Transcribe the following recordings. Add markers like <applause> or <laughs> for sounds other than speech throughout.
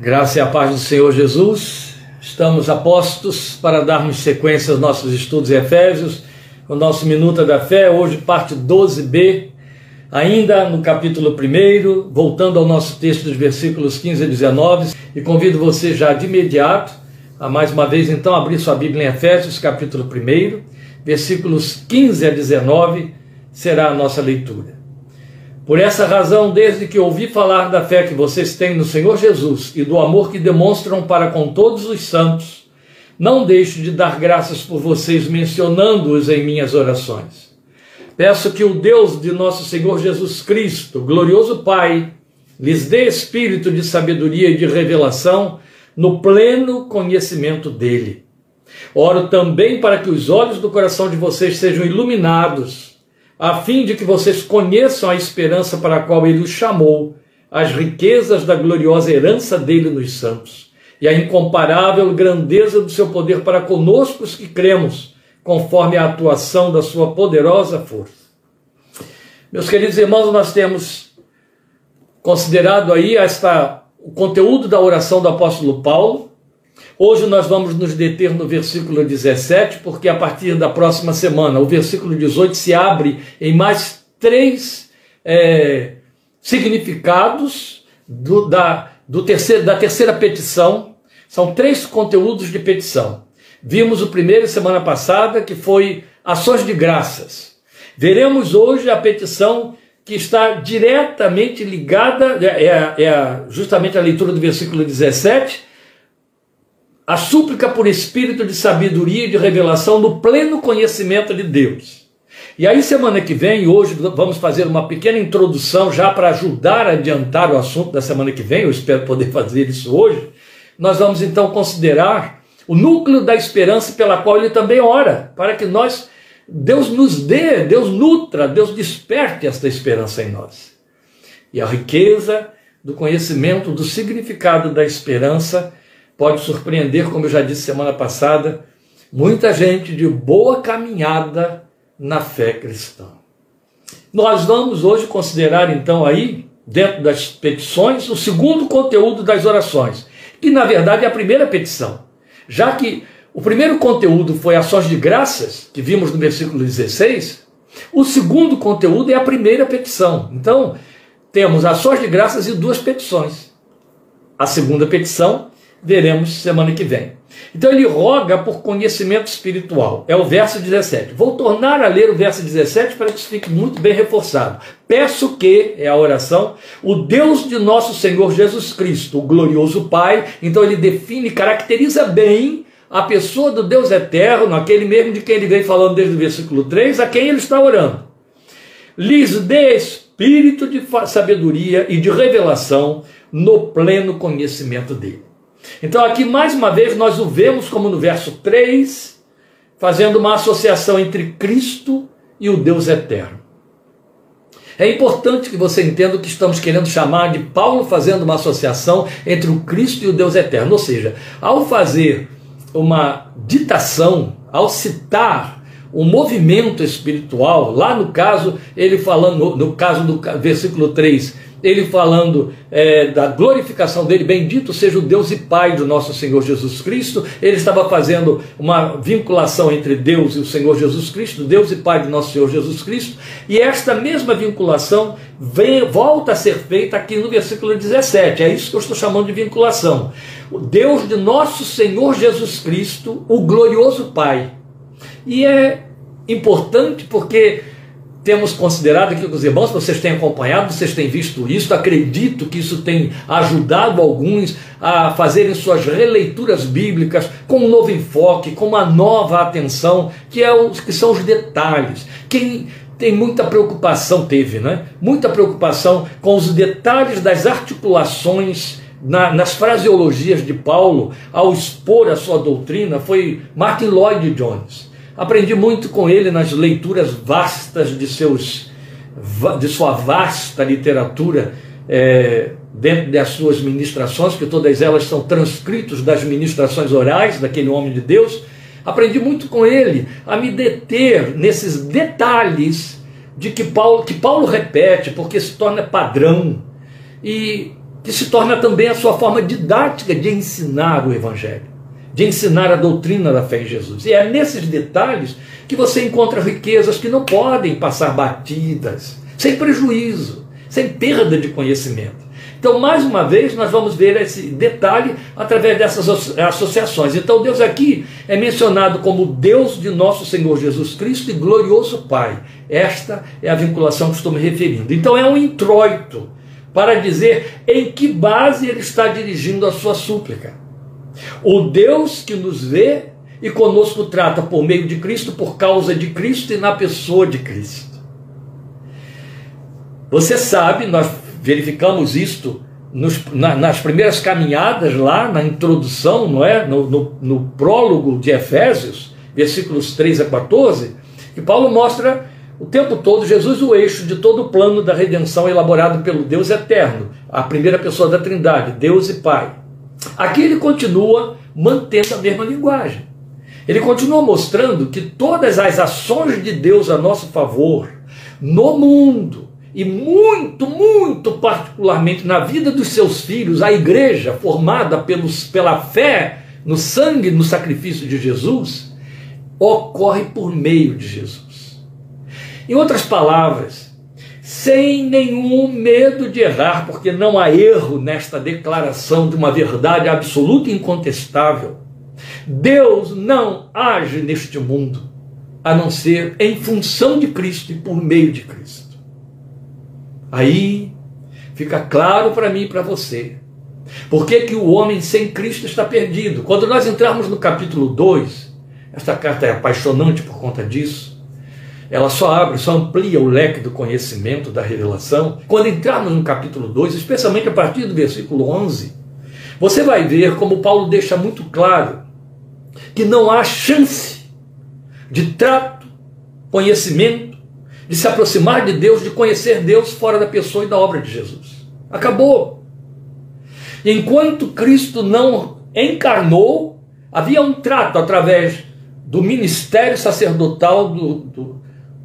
Graça e a paz do Senhor Jesus. Estamos apostos para darmos sequência aos nossos estudos em Efésios, o nosso Minuta da Fé, hoje parte 12b, ainda no capítulo 1, voltando ao nosso texto dos versículos 15 a 19, e convido você já de imediato a mais uma vez então abrir sua Bíblia em Efésios, capítulo 1, versículos 15 a 19, será a nossa leitura. Por essa razão, desde que ouvi falar da fé que vocês têm no Senhor Jesus e do amor que demonstram para com todos os santos, não deixo de dar graças por vocês, mencionando-os em minhas orações. Peço que o Deus de nosso Senhor Jesus Cristo, glorioso Pai, lhes dê espírito de sabedoria e de revelação no pleno conhecimento dele. Oro também para que os olhos do coração de vocês sejam iluminados a fim de que vocês conheçam a esperança para a qual ele os chamou, as riquezas da gloriosa herança dele nos santos, e a incomparável grandeza do seu poder para conosco os que cremos, conforme a atuação da sua poderosa força. Meus queridos irmãos, nós temos considerado aí esta, o conteúdo da oração do apóstolo Paulo, Hoje nós vamos nos deter no versículo 17, porque a partir da próxima semana, o versículo 18 se abre em mais três é, significados do, da, do terceiro, da terceira petição. São três conteúdos de petição. Vimos o primeiro semana passada, que foi ações de graças. Veremos hoje a petição que está diretamente ligada, é, é, é justamente a leitura do versículo 17, a súplica por espírito de sabedoria e de revelação no pleno conhecimento de Deus. E aí, semana que vem, hoje, vamos fazer uma pequena introdução já para ajudar a adiantar o assunto da semana que vem, eu espero poder <laughs> fazer isso hoje. Nós vamos então considerar o núcleo da esperança pela qual ele também ora, para que nós, Deus nos dê, Deus nutra, Deus desperte esta esperança em nós. E a riqueza do conhecimento do significado da esperança pode surpreender, como eu já disse semana passada, muita gente de boa caminhada na fé cristã. Nós vamos hoje considerar então aí, dentro das petições, o segundo conteúdo das orações, que na verdade é a primeira petição. Já que o primeiro conteúdo foi ações de graças, que vimos no versículo 16, o segundo conteúdo é a primeira petição. Então, temos ações de graças e duas petições. A segunda petição veremos semana que vem. Então ele roga por conhecimento espiritual. É o verso 17. Vou tornar a ler o verso 17 para que isso fique muito bem reforçado. Peço que, é a oração, o Deus de nosso Senhor Jesus Cristo, o glorioso Pai, então ele define, caracteriza bem a pessoa do Deus eterno, aquele mesmo de quem ele vem falando desde o versículo 3, a quem ele está orando. Lhes dê espírito de sabedoria e de revelação no pleno conhecimento dele. Então, aqui mais uma vez, nós o vemos como no verso 3, fazendo uma associação entre Cristo e o Deus eterno. É importante que você entenda o que estamos querendo chamar de Paulo fazendo uma associação entre o Cristo e o Deus eterno. Ou seja, ao fazer uma ditação, ao citar um movimento espiritual, lá no caso, ele falando, no, caso do versículo 3, ele falando é, da glorificação dele, bendito seja o Deus e Pai do nosso Senhor Jesus Cristo. Ele estava fazendo uma vinculação entre Deus e o Senhor Jesus Cristo, Deus e Pai do nosso Senhor Jesus Cristo, e esta mesma vinculação vem, volta a ser feita aqui no versículo 17. É isso que eu estou chamando de vinculação. O Deus de nosso Senhor Jesus Cristo, o glorioso Pai. E é importante porque temos considerado aqui com os irmãos, vocês têm acompanhado, vocês têm visto isso, acredito que isso tem ajudado alguns a fazerem suas releituras bíblicas com um novo enfoque, com uma nova atenção, que, é os, que são os detalhes. Quem tem muita preocupação, teve, né? Muita preocupação com os detalhes das articulações na, nas fraseologias de Paulo ao expor a sua doutrina foi Martin Lloyd Jones. Aprendi muito com ele nas leituras vastas de, seus, de sua vasta literatura, é, dentro das suas ministrações, que todas elas são transcritos das ministrações orais daquele homem de Deus. Aprendi muito com ele a me deter nesses detalhes de que Paulo, que Paulo repete, porque se torna padrão. E que se torna também a sua forma didática de ensinar o Evangelho, de ensinar a doutrina da fé em Jesus. E é nesses detalhes que você encontra riquezas que não podem passar batidas, sem prejuízo, sem perda de conhecimento. Então, mais uma vez, nós vamos ver esse detalhe através dessas associações. Então, Deus aqui é mencionado como Deus de nosso Senhor Jesus Cristo e glorioso Pai. Esta é a vinculação que estou me referindo. Então, é um introito para dizer em que base ele está dirigindo a sua súplica. O Deus que nos vê e conosco trata por meio de Cristo, por causa de Cristo e na pessoa de Cristo. Você sabe, nós verificamos isto nos, na, nas primeiras caminhadas lá na introdução, não é? No, no, no, prólogo de Efésios, versículos 3 a 14, que Paulo mostra o tempo todo Jesus o eixo de todo o plano da redenção elaborado pelo Deus eterno, a primeira pessoa da Trindade, Deus e Pai. Aqui ele continua mantendo a mesma linguagem. Ele continua mostrando que todas as ações de Deus a nosso favor no mundo e muito, muito particularmente na vida dos seus filhos, a igreja formada pelos, pela fé no sangue, no sacrifício de Jesus, ocorre por meio de Jesus. Em outras palavras, sem nenhum medo de errar, porque não há erro nesta declaração de uma verdade absoluta e incontestável. Deus não age neste mundo a não ser em função de Cristo e por meio de Cristo. Aí fica claro para mim e para você. Por que, que o homem sem Cristo está perdido? Quando nós entrarmos no capítulo 2, esta carta é apaixonante por conta disso. Ela só abre, só amplia o leque do conhecimento, da revelação. Quando entrarmos no capítulo 2, especialmente a partir do versículo 11, você vai ver como Paulo deixa muito claro que não há chance de trato, conhecimento, de se aproximar de Deus, de conhecer Deus fora da pessoa e da obra de Jesus. Acabou. Enquanto Cristo não encarnou, havia um trato através do ministério sacerdotal do, do,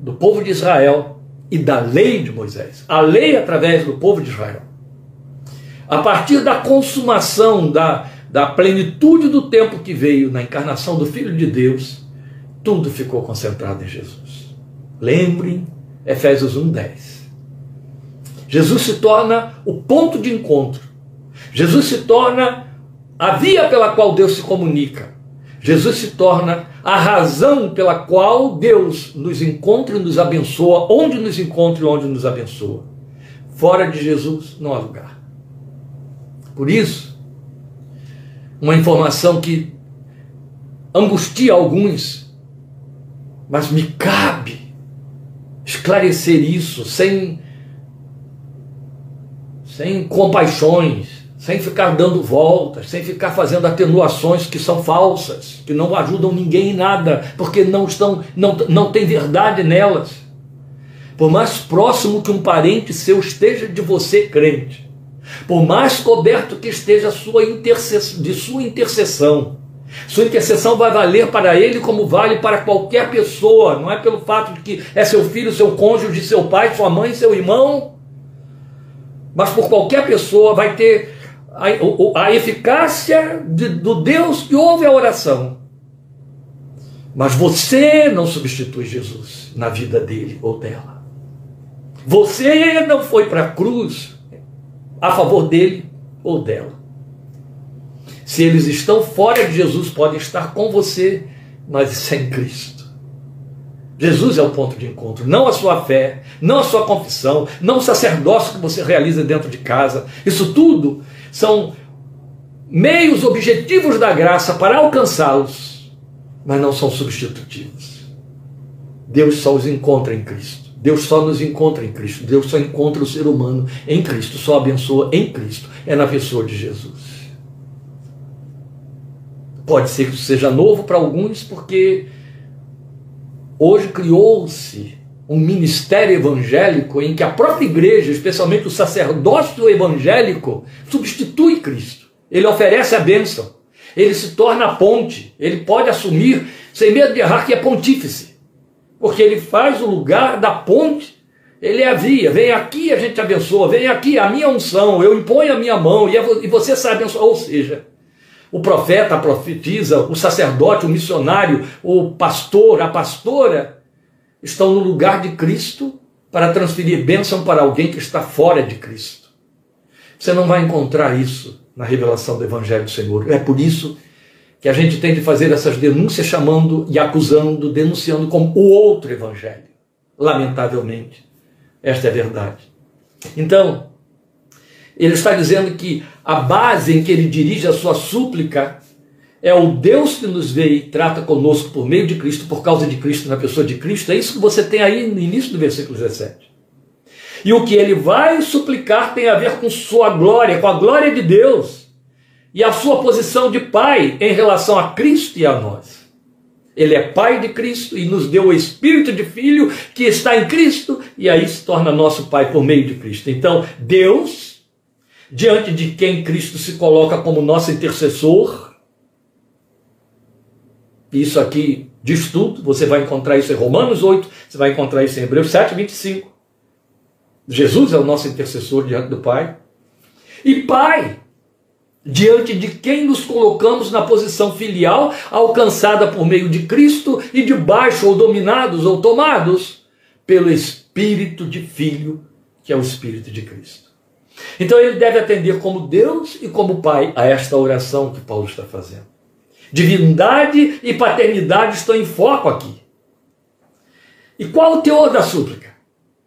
do povo de Israel e da lei de Moisés. A lei através do povo de Israel. A partir da consumação, da, da plenitude do tempo que veio na encarnação do Filho de Deus, tudo ficou concentrado em Jesus. Lembrem Efésios 1:10. Jesus se torna o ponto de encontro. Jesus se torna a via pela qual Deus se comunica. Jesus se torna a razão pela qual Deus nos encontra e nos abençoa, onde nos encontra e onde nos abençoa. Fora de Jesus não há lugar. Por isso, uma informação que angustia alguns, mas me cabe esclarecer isso sem sem compaixões, sem ficar dando voltas, sem ficar fazendo atenuações que são falsas, que não ajudam ninguém em nada, porque não estão não, não tem verdade nelas. Por mais próximo que um parente seu esteja de você crente, por mais coberto que esteja sua de sua intercessão, sua intercessão vai valer para ele como vale para qualquer pessoa, não é pelo fato de que é seu filho, seu cônjuge, seu pai, sua mãe, seu irmão, mas por qualquer pessoa vai ter a, a eficácia de, do Deus que ouve a oração. Mas você não substitui Jesus na vida dele ou dela. Você não foi para a cruz a favor dele ou dela. Se eles estão fora de Jesus, podem estar com você, mas sem Cristo. Jesus é o ponto de encontro, não a sua fé, não a sua confissão, não o sacerdócio que você realiza dentro de casa. Isso tudo são meios objetivos da graça para alcançá-los, mas não são substitutivos. Deus só os encontra em Cristo. Deus só nos encontra em Cristo. Deus só encontra o ser humano em Cristo, só abençoa em Cristo. É na pessoa de Jesus. Pode ser que seja novo para alguns, porque hoje criou-se um ministério evangélico em que a própria igreja, especialmente o sacerdócio evangélico, substitui Cristo. Ele oferece a bênção, ele se torna a ponte, ele pode assumir, sem medo de errar, que é pontífice, porque ele faz o lugar da ponte. Ele havia, vem aqui a gente abençoa, vem aqui a minha unção, eu imponho a minha mão. E você sabe abençoar. Ou seja, o profeta, profetiza, o sacerdote, o missionário, o pastor, a pastora estão no lugar de Cristo para transferir bênção para alguém que está fora de Cristo. Você não vai encontrar isso na revelação do Evangelho do Senhor. É por isso que a gente tem de fazer essas denúncias chamando e acusando, denunciando como o outro Evangelho. Lamentavelmente. Esta é a verdade. Então, ele está dizendo que a base em que ele dirige a sua súplica é o Deus que nos vê e trata conosco por meio de Cristo, por causa de Cristo, na pessoa de Cristo. É isso que você tem aí no início do versículo 17. E o que ele vai suplicar tem a ver com sua glória, com a glória de Deus e a sua posição de pai em relação a Cristo e a nós. Ele é Pai de Cristo e nos deu o Espírito de Filho que está em Cristo e aí se torna nosso Pai por meio de Cristo. Então, Deus, diante de quem Cristo se coloca como nosso intercessor, isso aqui diz tudo, você vai encontrar isso em Romanos 8, você vai encontrar isso em Hebreus 7, 25. Jesus é o nosso intercessor diante do Pai. E Pai, diante de quem nos colocamos na posição filial, alcançada por meio de Cristo e debaixo ou dominados ou tomados pelo Espírito de Filho, que é o Espírito de Cristo. Então ele deve atender como Deus e como Pai a esta oração que Paulo está fazendo. Divindade e paternidade estão em foco aqui. E qual o teor da súplica?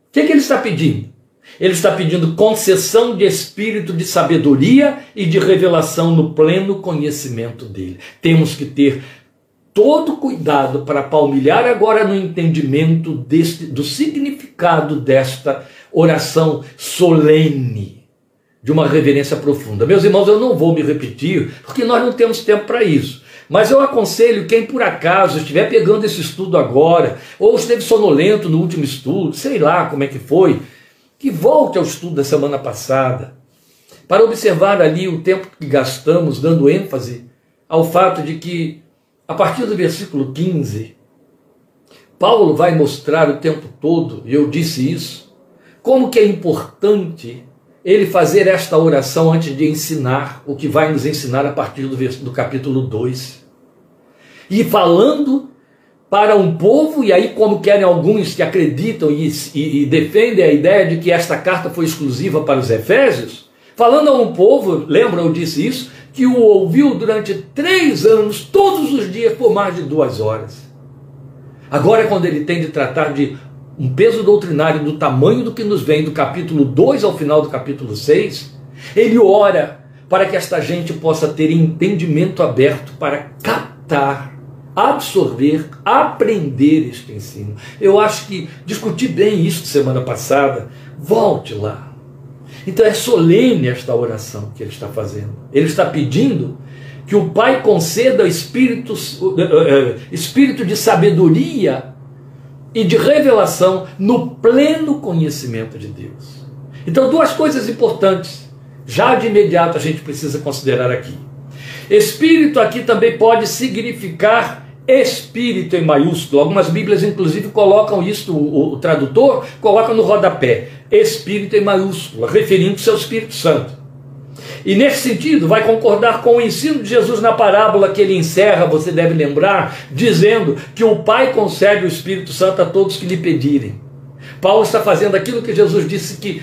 O que, é que ele está pedindo? Ele está pedindo concessão de espírito de sabedoria e de revelação no pleno conhecimento dele. Temos que ter todo cuidado para palmilhar agora no entendimento deste, do significado desta oração solene, de uma reverência profunda. Meus irmãos, eu não vou me repetir, porque nós não temos tempo para isso. Mas eu aconselho quem por acaso estiver pegando esse estudo agora, ou esteve sonolento no último estudo, sei lá como é que foi, que volte ao estudo da semana passada, para observar ali o tempo que gastamos dando ênfase ao fato de que, a partir do versículo 15, Paulo vai mostrar o tempo todo, e eu disse isso, como que é importante ele fazer esta oração antes de ensinar o que vai nos ensinar a partir do, do capítulo 2. E falando para um povo, e aí, como querem alguns que acreditam e, e, e, defendem a ideia de que esta carta foi exclusiva para os Efésios, falando a um povo, lembra, eu disse isso, que o ouviu durante três anos, todos os dias, por mais de duas horas. Agora, quando ele tem de tratar de um peso doutrinário do tamanho do que nos vem do capítulo 2 ao final do capítulo 6, ele ora para que esta gente possa ter entendimento aberto para captar absorver, aprender este ensino. Eu acho que discuti bem isso semana passada. Volte lá. Então é solene esta oração que ele está fazendo. Ele está pedindo que o Pai conceda espírito, espírito de sabedoria e de revelação no pleno conhecimento de Deus. Então, duas coisas importantes, já de imediato a gente precisa considerar aqui. Espírito aqui também pode significar Espírito em maiúsculo. Algumas Bíblias, inclusive, colocam isso, o, o tradutor coloca no rodapé. Espírito em maiúsculo, referindo-se ao Espírito Santo. E nesse sentido, vai concordar com o ensino de Jesus na parábola que ele encerra, você deve lembrar, dizendo que o Pai concede o Espírito Santo a todos que lhe pedirem. Paulo está fazendo aquilo que Jesus disse que,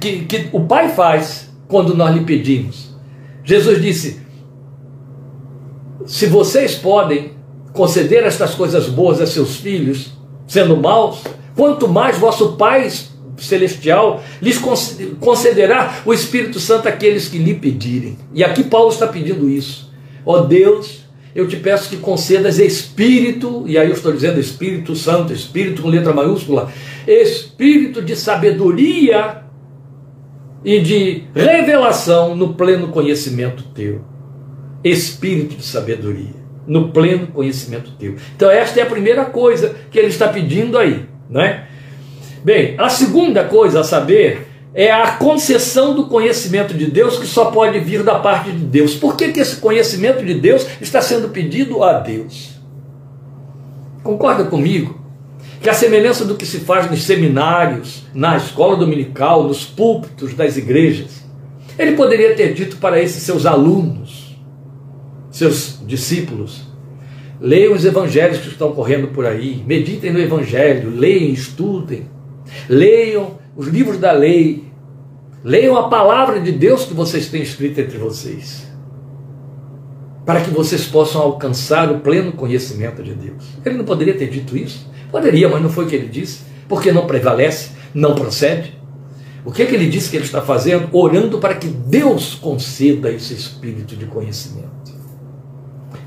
que, que o Pai faz quando nós lhe pedimos. Jesus disse: se vocês podem conceder estas coisas boas a seus filhos, sendo maus, quanto mais vosso Pai Celestial lhes concederá o Espírito Santo àqueles que lhe pedirem. E aqui Paulo está pedindo isso. Ó oh Deus, eu te peço que concedas Espírito, e aí eu estou dizendo Espírito Santo, Espírito com letra maiúscula, Espírito de sabedoria e de revelação no pleno conhecimento teu espírito de sabedoria, no pleno conhecimento teu. Então, esta é a primeira coisa que ele está pedindo aí, né? Bem, a segunda coisa a saber é a concessão do conhecimento de Deus que só pode vir da parte de Deus. Por que, que esse conhecimento de Deus está sendo pedido a Deus? Concorda comigo? que a semelhança do que se faz nos seminários, na escola dominical, nos púlpitos das igrejas, ele poderia ter dito para esses seus alunos, seus discípulos, leiam os evangelhos que estão correndo por aí, meditem no evangelho, leiam, estudem, leiam os livros da lei, leiam a palavra de Deus que vocês têm escrito entre vocês para que vocês possam alcançar o pleno conhecimento de Deus. Ele não poderia ter dito isso? Poderia, mas não foi o que ele disse, porque não prevalece, não procede. O que, é que ele disse que ele está fazendo? Orando para que Deus conceda esse espírito de conhecimento.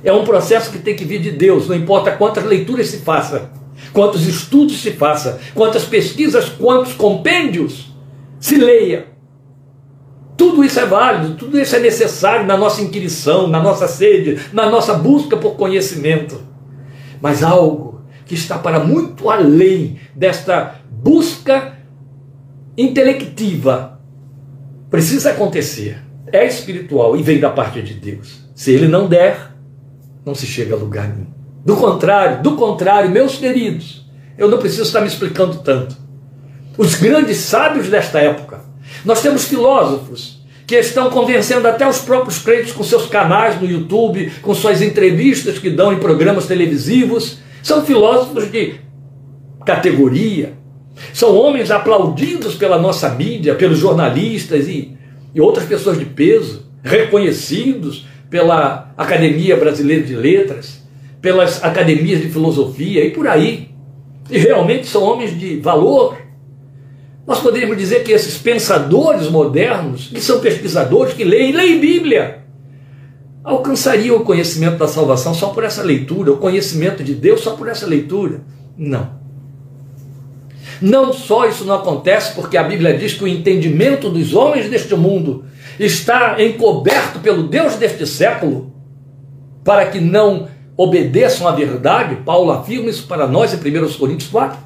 É um processo que tem que vir de Deus, não importa quantas leituras se faça, quantos estudos se faça, quantas pesquisas, quantos compêndios se leia. Tudo isso é válido, tudo isso é necessário na nossa inquirição, na nossa sede, na nossa busca por conhecimento. Mas algo que está para muito além desta busca intelectiva precisa acontecer. É espiritual e vem da parte de Deus. Se ele não der, não se chega a lugar nenhum. Do contrário, do contrário, meus queridos, eu não preciso estar me explicando tanto. Os grandes sábios desta época, nós temos filósofos que estão convencendo até os próprios crentes com seus canais no YouTube, com suas entrevistas que dão em programas televisivos. São filósofos de categoria. São homens aplaudidos pela nossa mídia, pelos jornalistas e, e outras pessoas de peso, reconhecidos pela Academia Brasileira de Letras, pelas academias de filosofia e por aí. E realmente são homens de valor. Nós poderíamos dizer que esses pensadores modernos, que são pesquisadores que leem, leem Bíblia, alcançariam o conhecimento da salvação só por essa leitura, o conhecimento de Deus só por essa leitura. Não. Não só isso não acontece porque a Bíblia diz que o entendimento dos homens deste mundo está encoberto pelo Deus deste século, para que não obedeçam à verdade, Paulo afirma isso para nós em 1 Coríntios 4.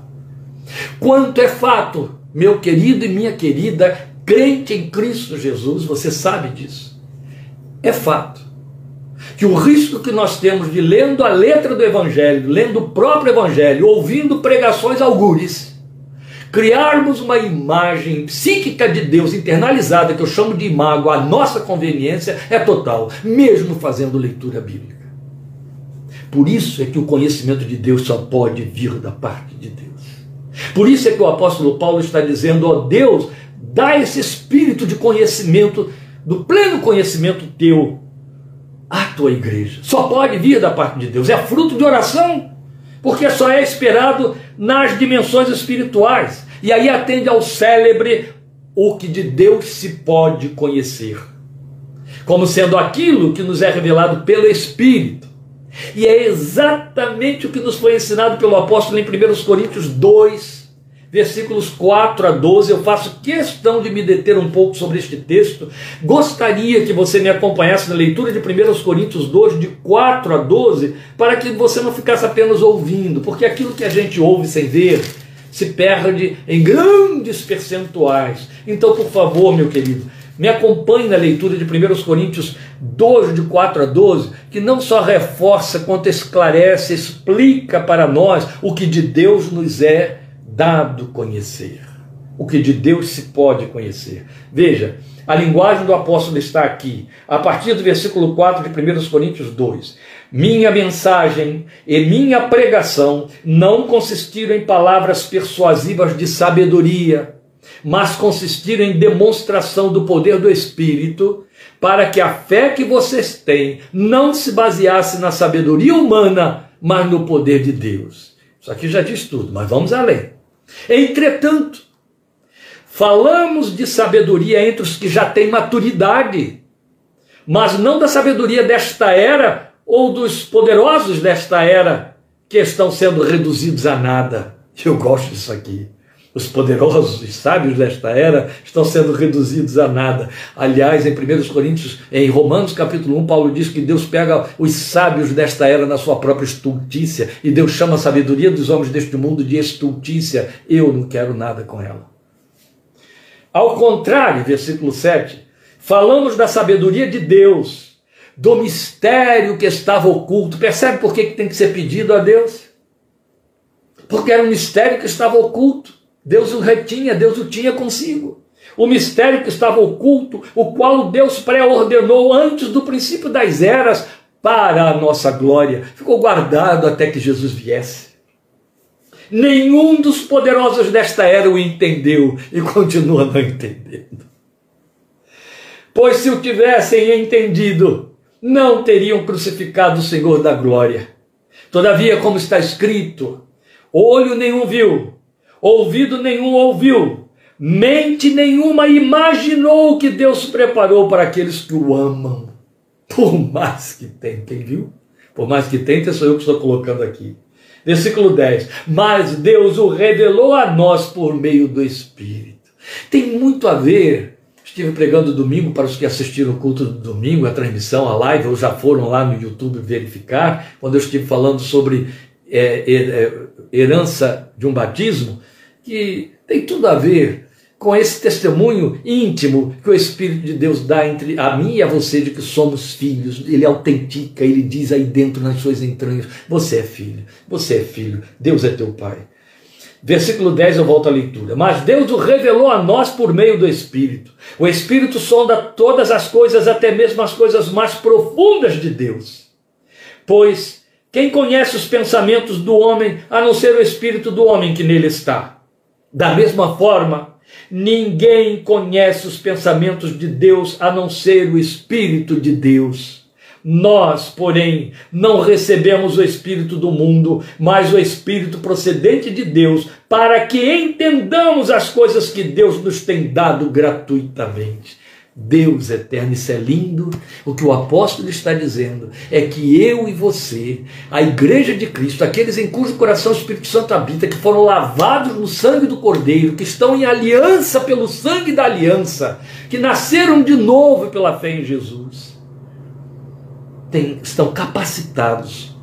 Quanto é fato meu querido e minha querida, crente em Cristo Jesus, você sabe disso. É fato que o risco que nós temos de lendo a letra do Evangelho, lendo o próprio Evangelho, ouvindo pregações algures, criarmos uma imagem psíquica de Deus internalizada, que eu chamo de imago, à nossa conveniência, é total, mesmo fazendo leitura bíblica. Por isso é que o conhecimento de Deus só pode vir da parte de Deus. Por isso é que o apóstolo Paulo está dizendo: ó Deus, dá esse espírito de conhecimento, do pleno conhecimento teu, à tua igreja. Só pode vir da parte de Deus, é fruto de oração, porque só é esperado nas dimensões espirituais. E aí atende ao célebre o que de Deus se pode conhecer, como sendo aquilo que nos é revelado pelo Espírito. E é exatamente o que nos foi ensinado pelo apóstolo em 1 Coríntios 2, versículos 4 a 12. Eu faço questão de me deter um pouco sobre este texto. Gostaria que você me acompanhasse na leitura de 1 Coríntios 2, de 4 a 12, para que você não ficasse apenas ouvindo, porque aquilo que a gente ouve sem ver se perde em grandes percentuais. Então, por favor, meu querido, me acompanhe na leitura de 1 Coríntios 2, de 4 a 12, que não só reforça, quanto esclarece, explica para nós o que de Deus nos é dado conhecer. O que de Deus se pode conhecer. Veja, a linguagem do apóstolo está aqui, a partir do versículo 4 de 1 Coríntios 2. Minha mensagem e minha pregação não consistiram em palavras persuasivas de sabedoria mas consistiram em demonstração do poder do Espírito, para que a fé que vocês têm não se baseasse na sabedoria humana, mas no poder de Deus. Isso aqui já diz tudo, mas vamos além. Entretanto, falamos de sabedoria entre os que já têm maturidade, mas não da sabedoria desta era ou dos poderosos desta era que estão sendo reduzidos a nada. Eu gosto disso aqui. Os poderosos <laughs> e sábios desta era estão sendo reduzidos a nada. Aliás, em 1 Coríntios, em Romanos capítulo 1, Paulo diz que Deus pega os sábios desta era na sua própria estultícia, e Deus chama a sabedoria dos homens deste mundo de estultícia. Eu não quero nada com ela. Ao contrário, versículo 7, falamos da sabedoria de Deus, do mistério que estava oculto. Percebe por que tem que ser pedido a Deus? Porque era um mistério que estava oculto. Deus o retinha, Deus o tinha consigo. O mistério que estava oculto, o qual Deus pré-ordenou antes do princípio das eras para a nossa glória, ficou guardado até que Jesus viesse. Nenhum dos poderosos desta era o entendeu e continua não entendendo. Pois se o tivessem entendido, não teriam crucificado o Senhor da glória. Todavia, como está escrito, olho nenhum viu, ouvido nenhum ouviu, mente nenhuma imaginou que Deus preparou para aqueles que o amam. Por mais que tentem, viu? Por mais que tentem, sou eu que estou colocando aqui. Versículo 10. Mas Deus o revelou a nós por meio do Espírito. Tem muito a ver Estive pregando domingo para os que assistiram o culto do domingo, a transmissão, a live, ou já foram lá no YouTube verificar, quando eu estive falando sobre é, é, herança de um batismo, que tem tudo a ver com esse testemunho íntimo que o Espírito de Deus dá entre a mim e a você de que somos filhos. Ele autentica, ele diz aí dentro nas suas entranhas: você é filho, você é filho, Deus é teu pai. Versículo 10 eu volto à leitura. Mas Deus o revelou a nós por meio do Espírito. O Espírito sonda todas as coisas, até mesmo as coisas mais profundas de Deus. Pois quem conhece os pensamentos do homem, a não ser o Espírito do homem que nele está? Da mesma forma, ninguém conhece os pensamentos de Deus, a não ser o Espírito de Deus. Nós, porém, não recebemos o Espírito do mundo, mas o Espírito procedente de Deus, para que entendamos as coisas que Deus nos tem dado gratuitamente. Deus eterno, isso é lindo. O que o apóstolo está dizendo é que eu e você, a igreja de Cristo, aqueles em cujo coração o Espírito Santo habita, que foram lavados no sangue do Cordeiro, que estão em aliança pelo sangue da aliança, que nasceram de novo pela fé em Jesus tem, estão capacitados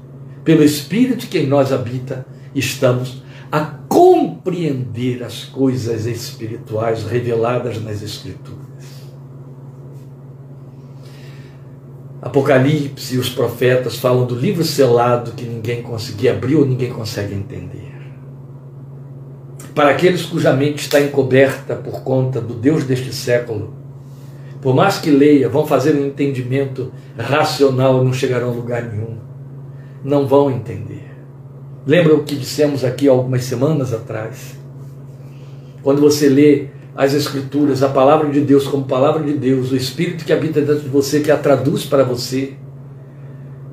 pelo Espírito que em nós habita, estamos a compreender as coisas espirituais reveladas nas Escrituras. Apocalipse e os profetas falam do livro selado que ninguém conseguia abrir ou ninguém consegue entender. Para aqueles cuja mente está encoberta por conta do Deus deste século, por mais que leia, vão fazer um entendimento racional e não chegarão a lugar nenhum. Não vão entender. Lembra o que dissemos aqui algumas semanas atrás? Quando você lê as Escrituras, a palavra de Deus como palavra de Deus, o Espírito que habita dentro de você, que a traduz para você,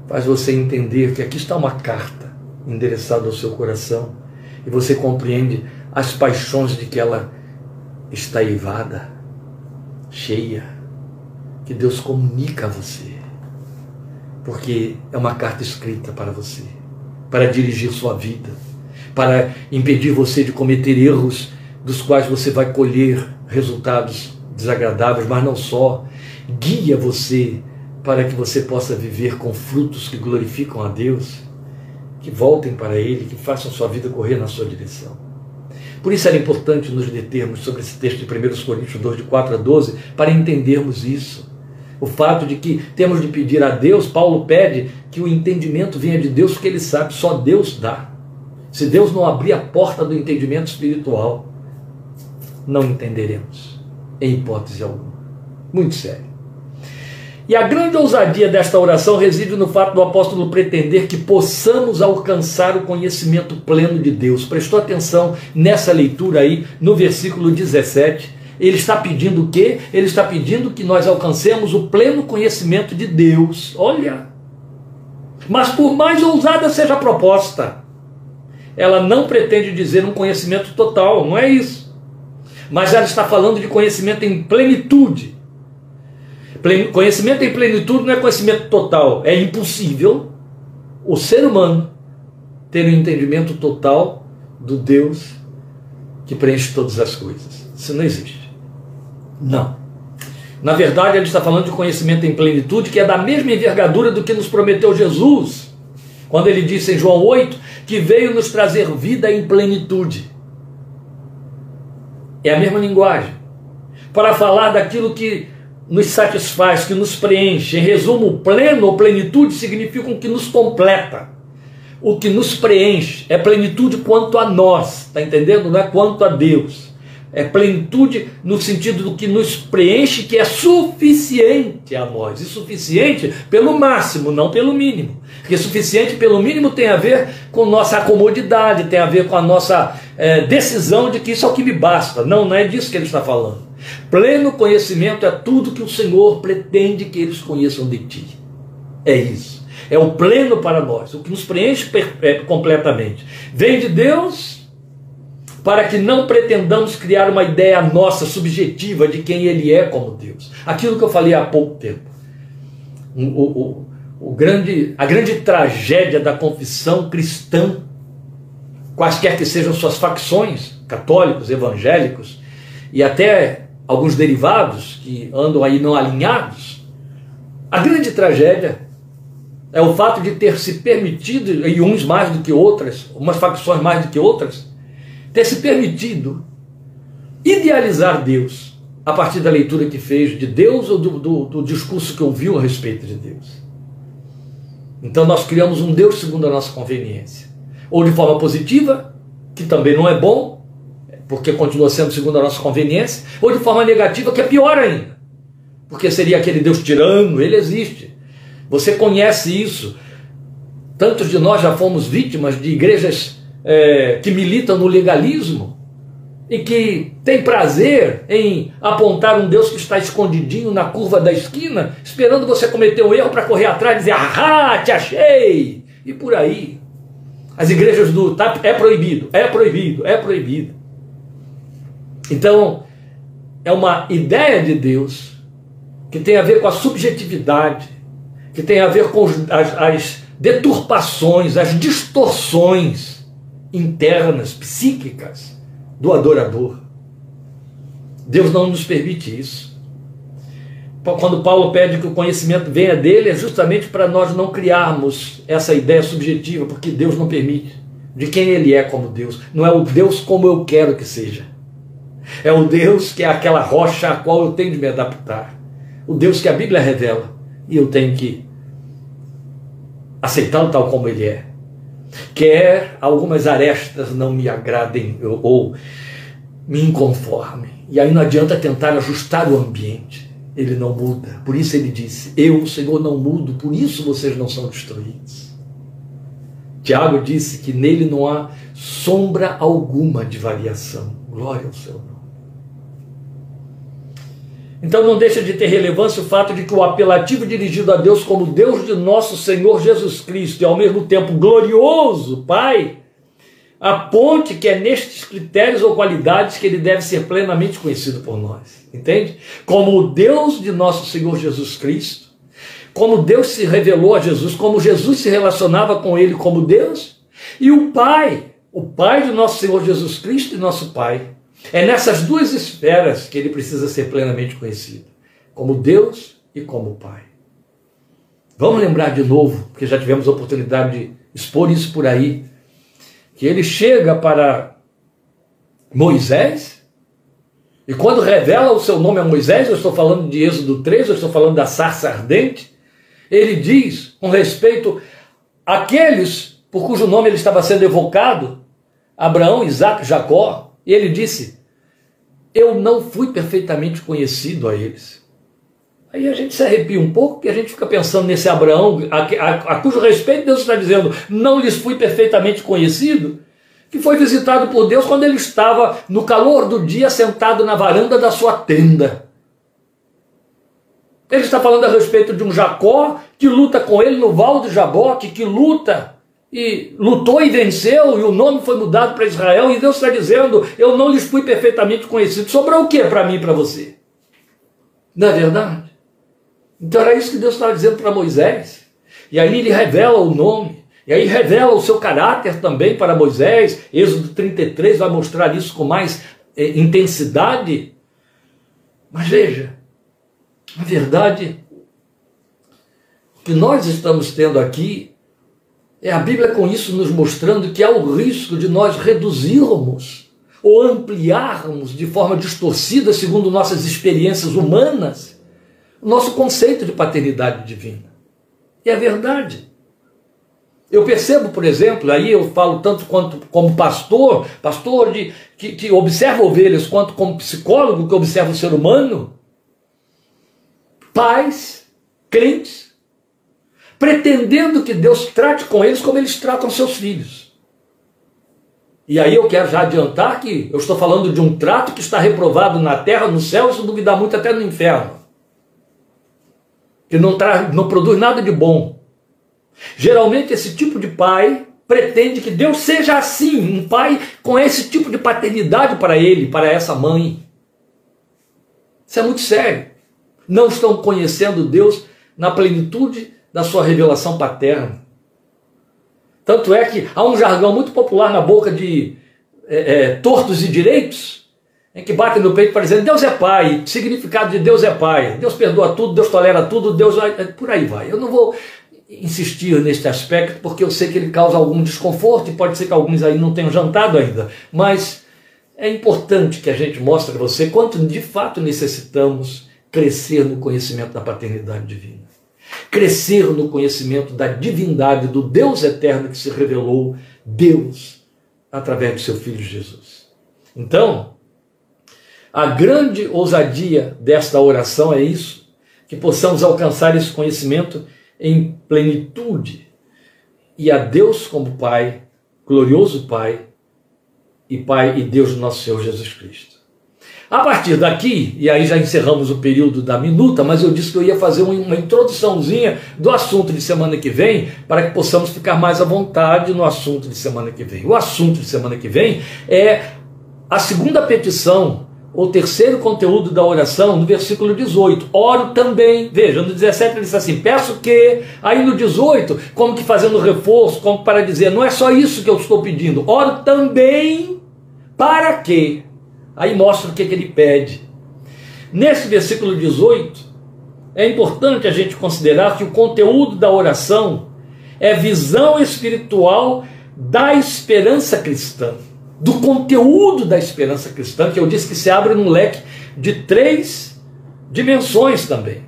faz você entender que aqui está uma carta endereçada ao seu coração e você compreende as paixões de que ela está eivada, cheia que Deus comunica a você. Porque é uma carta escrita para você, para dirigir sua vida, para impedir você de cometer erros dos quais você vai colher resultados desagradáveis, mas não só. Guia você para que você possa viver com frutos que glorificam a Deus, que voltem para Ele, que façam sua vida correr na sua direção. Por isso era importante nos determos sobre esse texto de 1 Coríntios 2, de 4 a 12, para entendermos isso o fato de que temos de pedir a Deus, Paulo pede que o entendimento venha de Deus, porque ele sabe, só Deus dá. Se Deus não abrir a porta do entendimento espiritual, não entenderemos, em hipótese alguma. Muito sério. E a grande ousadia desta oração reside no fato do apóstolo pretender que possamos alcançar o conhecimento pleno de Deus. Prestou atenção nessa leitura aí, no versículo 17 ele está pedindo o quê? Ele está pedindo que nós alcancemos o pleno conhecimento de Deus. Olha. Mas por mais ousada seja a proposta, ela não pretende dizer um conhecimento total, não é isso. Mas ela está falando de conhecimento em plenitude. Conhecimento em plenitude não é conhecimento total. É impossível o ser humano ter um entendimento total do Deus que preenche todas as coisas. Isso não existe. Não. Na verdade, ele está falando de conhecimento em plenitude, que é da mesma envergadura do que nos prometeu Jesus, quando ele disse em João 8 que veio nos trazer vida em plenitude. É a mesma linguagem. Para falar daquilo que nos satisfaz, que nos preenche. Em resumo, pleno ou plenitude significam que nos completa. o que nos preenche, é plenitude quanto a nós, está entendendo? Não é quanto a Deus. É plenitude no sentido do que nos preenche, que é suficiente a nós. E suficiente pelo máximo, não pelo mínimo. Porque suficiente pelo mínimo tem a ver com nossa comodidade, tem a ver com a nossa é, decisão de que isso é o que me basta. Não, não é disso que ele está falando. Pleno conhecimento é tudo que o Senhor pretende que eles conheçam de ti. É isso. É o pleno para nós, o que nos preenche é, completamente. Vem de Deus para que não pretendamos criar uma ideia nossa subjetiva de quem Ele é como Deus. Aquilo que eu falei há pouco tempo. O, o, o grande, a grande tragédia da confissão cristã, quaisquer que sejam suas facções, católicos, evangélicos e até alguns derivados que andam aí não alinhados, a grande tragédia é o fato de ter se permitido, e uns mais do que outras, umas facções mais do que outras, ter se permitido idealizar Deus a partir da leitura que fez de Deus ou do, do, do discurso que ouviu a respeito de Deus. Então nós criamos um Deus segundo a nossa conveniência. Ou de forma positiva, que também não é bom, porque continua sendo segundo a nossa conveniência, ou de forma negativa, que é pior ainda. Porque seria aquele Deus tirano, ele existe. Você conhece isso. Tantos de nós já fomos vítimas de igrejas é, que militam no legalismo e que tem prazer em apontar um Deus que está escondidinho na curva da esquina, esperando você cometer um erro para correr atrás e dizer, ah, te achei! E por aí. As igrejas do tá, é proibido, é proibido, é proibido. Então, é uma ideia de Deus que tem a ver com a subjetividade, que tem a ver com as, as deturpações, as distorções internas, psíquicas do adorador. Deus não nos permite isso. Quando Paulo pede que o conhecimento venha dele, é justamente para nós não criarmos essa ideia subjetiva, porque Deus não permite. De quem ele é como Deus. Não é o Deus como eu quero que seja. É o Deus que é aquela rocha a qual eu tenho de me adaptar. O Deus que a Bíblia revela. E eu tenho que aceitá-lo tal como ele é quer algumas arestas não me agradem ou me inconformem. E aí não adianta tentar ajustar o ambiente. Ele não muda. Por isso ele disse: Eu, Senhor, não mudo, por isso vocês não são destruídos. Tiago disse que nele não há sombra alguma de variação. Glória ao Senhor. Então não deixa de ter relevância o fato de que o apelativo dirigido a Deus como Deus de nosso Senhor Jesus Cristo e ao mesmo tempo glorioso Pai, aponte que é nestes critérios ou qualidades que ele deve ser plenamente conhecido por nós. Entende? Como o Deus de nosso Senhor Jesus Cristo, como Deus se revelou a Jesus, como Jesus se relacionava com ele como Deus, e o Pai, o Pai de nosso Senhor Jesus Cristo e nosso Pai, é nessas duas esferas que ele precisa ser plenamente conhecido, como Deus e como Pai. Vamos lembrar de novo, porque já tivemos a oportunidade de expor isso por aí, que ele chega para Moisés, e quando revela o seu nome a Moisés, eu estou falando de Êxodo 3, eu estou falando da sarça ardente, ele diz com respeito àqueles por cujo nome ele estava sendo evocado, Abraão, Isaac, Jacó, e ele disse: Eu não fui perfeitamente conhecido a eles. Aí a gente se arrepia um pouco, porque a gente fica pensando nesse Abraão, a, a, a cujo respeito Deus está dizendo: Não lhes fui perfeitamente conhecido, que foi visitado por Deus quando ele estava no calor do dia sentado na varanda da sua tenda. Ele está falando a respeito de um Jacó que luta com ele no Val de Jaboque, que luta e lutou e venceu, e o nome foi mudado para Israel, e Deus está dizendo: Eu não lhes fui perfeitamente conhecido. Sobrou o que para mim e para você? Não é verdade? Então era isso que Deus estava dizendo para Moisés. E aí ele revela o nome, e aí revela o seu caráter também para Moisés. Êxodo 33 vai mostrar isso com mais é, intensidade. Mas veja, a verdade que nós estamos tendo aqui é a Bíblia com isso nos mostrando que há o risco de nós reduzirmos ou ampliarmos de forma distorcida, segundo nossas experiências humanas, o nosso conceito de paternidade divina. E é verdade. Eu percebo, por exemplo, aí eu falo tanto quanto como pastor, pastor de, que, que observa ovelhas, quanto como psicólogo que observa o ser humano, pais, crentes, pretendendo que Deus trate com eles como eles tratam seus filhos. E aí eu quero já adiantar que eu estou falando de um trato que está reprovado na terra, no céu, e se duvidar muito até no inferno. Que não, não produz nada de bom. Geralmente esse tipo de pai pretende que Deus seja assim, um pai com esse tipo de paternidade para ele, para essa mãe. Isso é muito sério. Não estão conhecendo Deus na plenitude da sua revelação paterna. Tanto é que há um jargão muito popular na boca de é, é, tortos e direitos, em que batem no peito para dizer Deus é pai, significado de Deus é pai, Deus perdoa tudo, Deus tolera tudo, Deus vai. Por aí vai. Eu não vou insistir neste aspecto, porque eu sei que ele causa algum desconforto e pode ser que alguns aí não tenham jantado ainda, mas é importante que a gente mostre a você quanto de fato necessitamos crescer no conhecimento da paternidade divina. Crescer no conhecimento da divindade do Deus eterno que se revelou, Deus, através de seu Filho Jesus. Então, a grande ousadia desta oração é isso, que possamos alcançar esse conhecimento em plenitude e a Deus como Pai, glorioso Pai e Pai e Deus do nosso Senhor Jesus Cristo. A partir daqui, e aí já encerramos o período da minuta, mas eu disse que eu ia fazer uma introduçãozinha do assunto de semana que vem, para que possamos ficar mais à vontade no assunto de semana que vem. O assunto de semana que vem é a segunda petição o terceiro conteúdo da oração, no versículo 18. Oro também, veja, no 17 ele diz assim: peço que. Aí no 18, como que fazendo reforço, como para dizer, não é só isso que eu estou pedindo, oro também para que. Aí mostra o que, que ele pede. Nesse versículo 18, é importante a gente considerar que o conteúdo da oração é visão espiritual da esperança cristã do conteúdo da esperança cristã, que eu disse que se abre num leque de três dimensões também.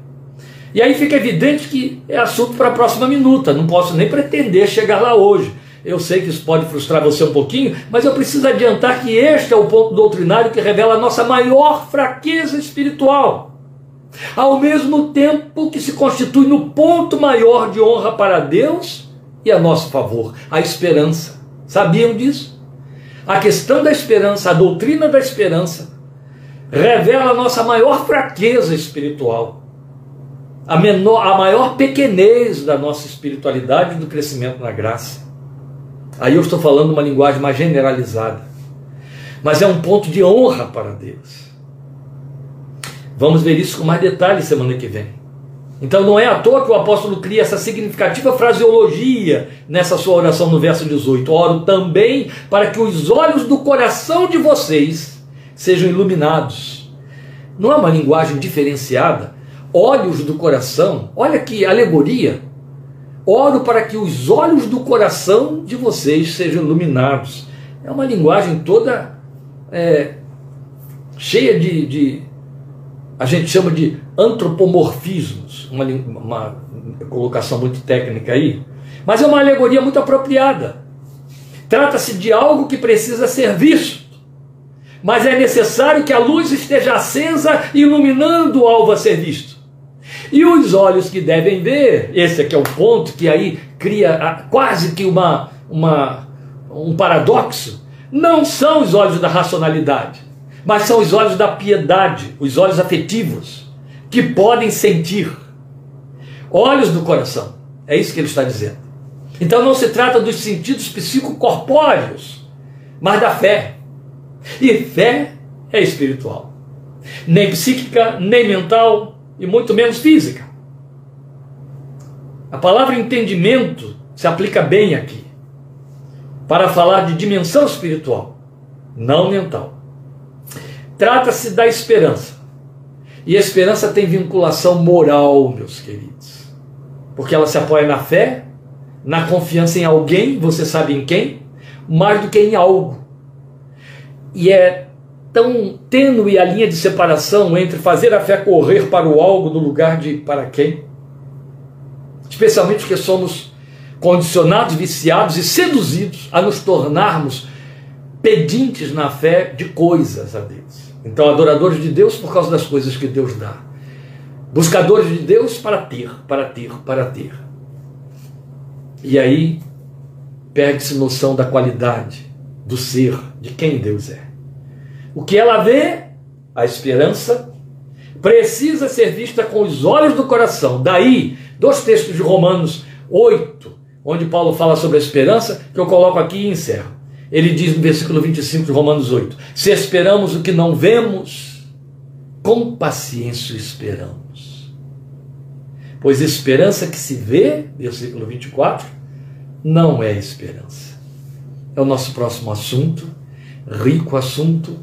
E aí fica evidente que é assunto para a próxima minuta, não posso nem pretender chegar lá hoje. Eu sei que isso pode frustrar você um pouquinho, mas eu preciso adiantar que este é o ponto doutrinário que revela a nossa maior fraqueza espiritual. Ao mesmo tempo que se constitui no ponto maior de honra para Deus e a nosso favor, a esperança. Sabiam disso? A questão da esperança, a doutrina da esperança, revela a nossa maior fraqueza espiritual, a, menor, a maior pequenez da nossa espiritualidade e do crescimento na graça. Aí eu estou falando uma linguagem mais generalizada, mas é um ponto de honra para Deus. Vamos ver isso com mais detalhes semana que vem. Então não é à toa que o apóstolo cria essa significativa fraseologia nessa sua oração no verso 18. Oro também para que os olhos do coração de vocês sejam iluminados. Não é uma linguagem diferenciada? Olhos do coração, olha que alegoria. Oro para que os olhos do coração de vocês sejam iluminados. É uma linguagem toda é, cheia de, de a gente chama de antropomorfismos, uma, uma colocação muito técnica aí, mas é uma alegoria muito apropriada. Trata-se de algo que precisa ser visto, mas é necessário que a luz esteja acesa, iluminando o alvo a ser visto. E os olhos que devem ver, esse aqui é o ponto que aí cria quase que uma, uma, um paradoxo, não são os olhos da racionalidade mas são os olhos da piedade, os olhos afetivos, que podem sentir. Olhos do coração. É isso que ele está dizendo. Então não se trata dos sentidos psicocorpóreos, mas da fé. E fé é espiritual. Nem psíquica, nem mental, e muito menos física. A palavra entendimento se aplica bem aqui para falar de dimensão espiritual, não mental. Trata-se da esperança. E a esperança tem vinculação moral, meus queridos. Porque ela se apoia na fé, na confiança em alguém, você sabe em quem, mais do que em algo. E é tão tênue a linha de separação entre fazer a fé correr para o algo no lugar de para quem. Especialmente porque somos condicionados, viciados e seduzidos a nos tornarmos pedintes na fé de coisas a Deus. Então, adoradores de Deus por causa das coisas que Deus dá. Buscadores de Deus para ter, para ter, para ter. E aí perde-se noção da qualidade do ser, de quem Deus é. O que ela vê, a esperança, precisa ser vista com os olhos do coração. Daí, dois textos de Romanos 8, onde Paulo fala sobre a esperança, que eu coloco aqui e encerro. Ele diz no versículo 25 de Romanos 8: Se esperamos o que não vemos, com paciência esperamos. Pois esperança que se vê, versículo 24, não é esperança. É o nosso próximo assunto, rico assunto,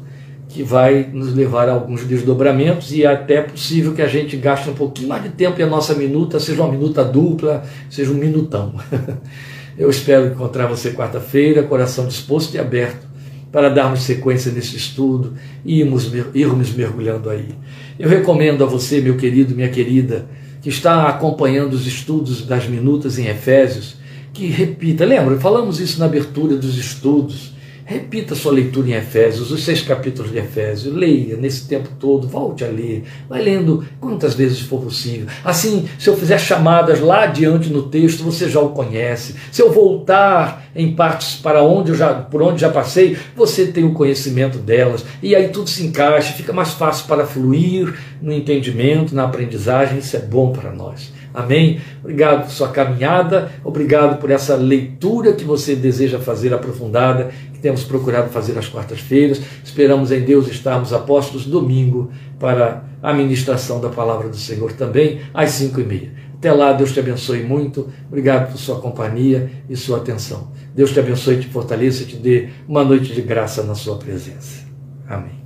que vai nos levar a alguns desdobramentos e é até possível que a gente gaste um pouquinho mais de tempo e a nossa minuta seja uma minuta dupla, seja um minutão. <laughs> Eu espero encontrar você quarta-feira, coração disposto e aberto para darmos sequência nesse estudo e irmos, irmos mergulhando aí. Eu recomendo a você, meu querido, minha querida, que está acompanhando os estudos das minutas em Efésios, que repita. Lembra, falamos isso na abertura dos estudos Repita sua leitura em Efésios, os seis capítulos de Efésios, leia nesse tempo todo, volte a ler, vai lendo quantas vezes for possível. Assim, se eu fizer chamadas lá adiante no texto, você já o conhece. Se eu voltar em partes para onde eu já, por onde já passei, você tem o conhecimento delas. E aí tudo se encaixa, fica mais fácil para fluir no entendimento, na aprendizagem, isso é bom para nós. Amém? Obrigado por sua caminhada, obrigado por essa leitura que você deseja fazer aprofundada, que temos procurado fazer às quartas-feiras. Esperamos em Deus estarmos apóstolos domingo para a ministração da palavra do Senhor também, às cinco e meia. Até lá, Deus te abençoe muito. Obrigado por sua companhia e sua atenção. Deus te abençoe, te fortaleça e te dê uma noite de graça na sua presença. Amém.